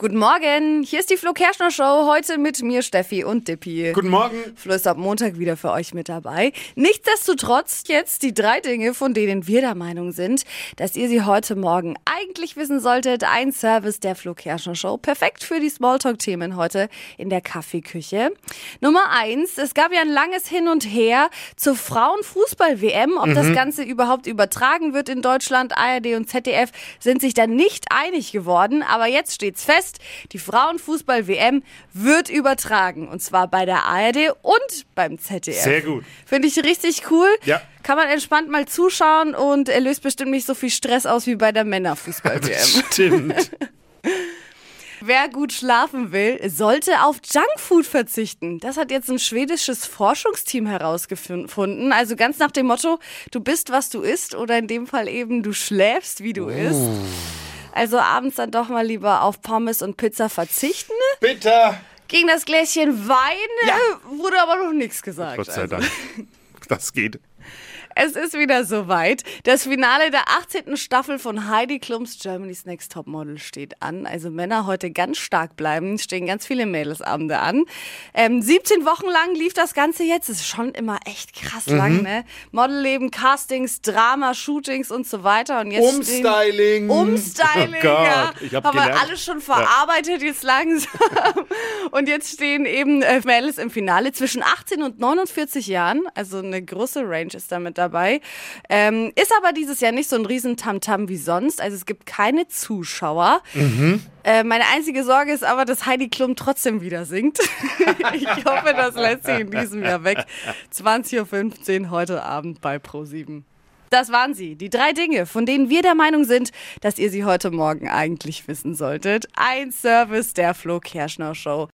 Guten Morgen, hier ist die Flo Kerschner Show, heute mit mir Steffi und Dippi. Guten Morgen. Flo ist ab Montag wieder für euch mit dabei. Nichtsdestotrotz jetzt die drei Dinge, von denen wir der Meinung sind, dass ihr sie heute Morgen eigentlich wissen solltet. Ein Service der Flo Kerschner Show, perfekt für die Smalltalk-Themen heute in der Kaffeeküche. Nummer eins, es gab ja ein langes Hin und Her zur Frauenfußball-WM. Ob mhm. das Ganze überhaupt übertragen wird in Deutschland, ARD und ZDF sind sich da nicht einig geworden, aber jetzt steht's fest fest, die Frauenfußball-WM wird übertragen. Und zwar bei der ARD und beim ZDF. Sehr gut. Finde ich richtig cool. Ja. Kann man entspannt mal zuschauen und er löst bestimmt nicht so viel Stress aus wie bei der Männerfußball-WM. Stimmt. Wer gut schlafen will, sollte auf Junkfood verzichten. Das hat jetzt ein schwedisches Forschungsteam herausgefunden. Also ganz nach dem Motto, du bist, was du isst oder in dem Fall eben, du schläfst, wie du oh. isst. Also abends dann doch mal lieber auf Pommes und Pizza verzichten. Bitte. Gegen das Gläschen Wein ja. wurde aber noch nichts gesagt. Gott sei also. Dank. Das geht. Es ist wieder soweit. Das Finale der 18. Staffel von Heidi Klums Germany's Next Topmodel steht an. Also Männer heute ganz stark bleiben. Stehen ganz viele Mädelsabende an. Ähm, 17 Wochen lang lief das Ganze jetzt. Das ist schon immer echt krass mhm. lang, ne? Modelleben, Castings, Drama, Shootings und so weiter. Und jetzt Umstyling. Stehen, Umstyling, oh ja. Ich hab haben gelernt. wir alles schon verarbeitet ja. jetzt langsam. und jetzt stehen eben äh, Mädels im Finale zwischen 18 und 49 Jahren. Also eine große Range ist damit dabei. Ähm, ist aber dieses Jahr nicht so ein riesen Tamtam wie sonst. Also es gibt keine Zuschauer. Mhm. Äh, meine einzige Sorge ist aber, dass Heidi Klum trotzdem wieder singt. ich hoffe, das lässt sich in diesem Jahr weg. 20.15 Uhr heute Abend bei Pro7. Das waren sie, die drei Dinge, von denen wir der Meinung sind, dass ihr sie heute Morgen eigentlich wissen solltet. Ein Service der Flo Kerschner Show.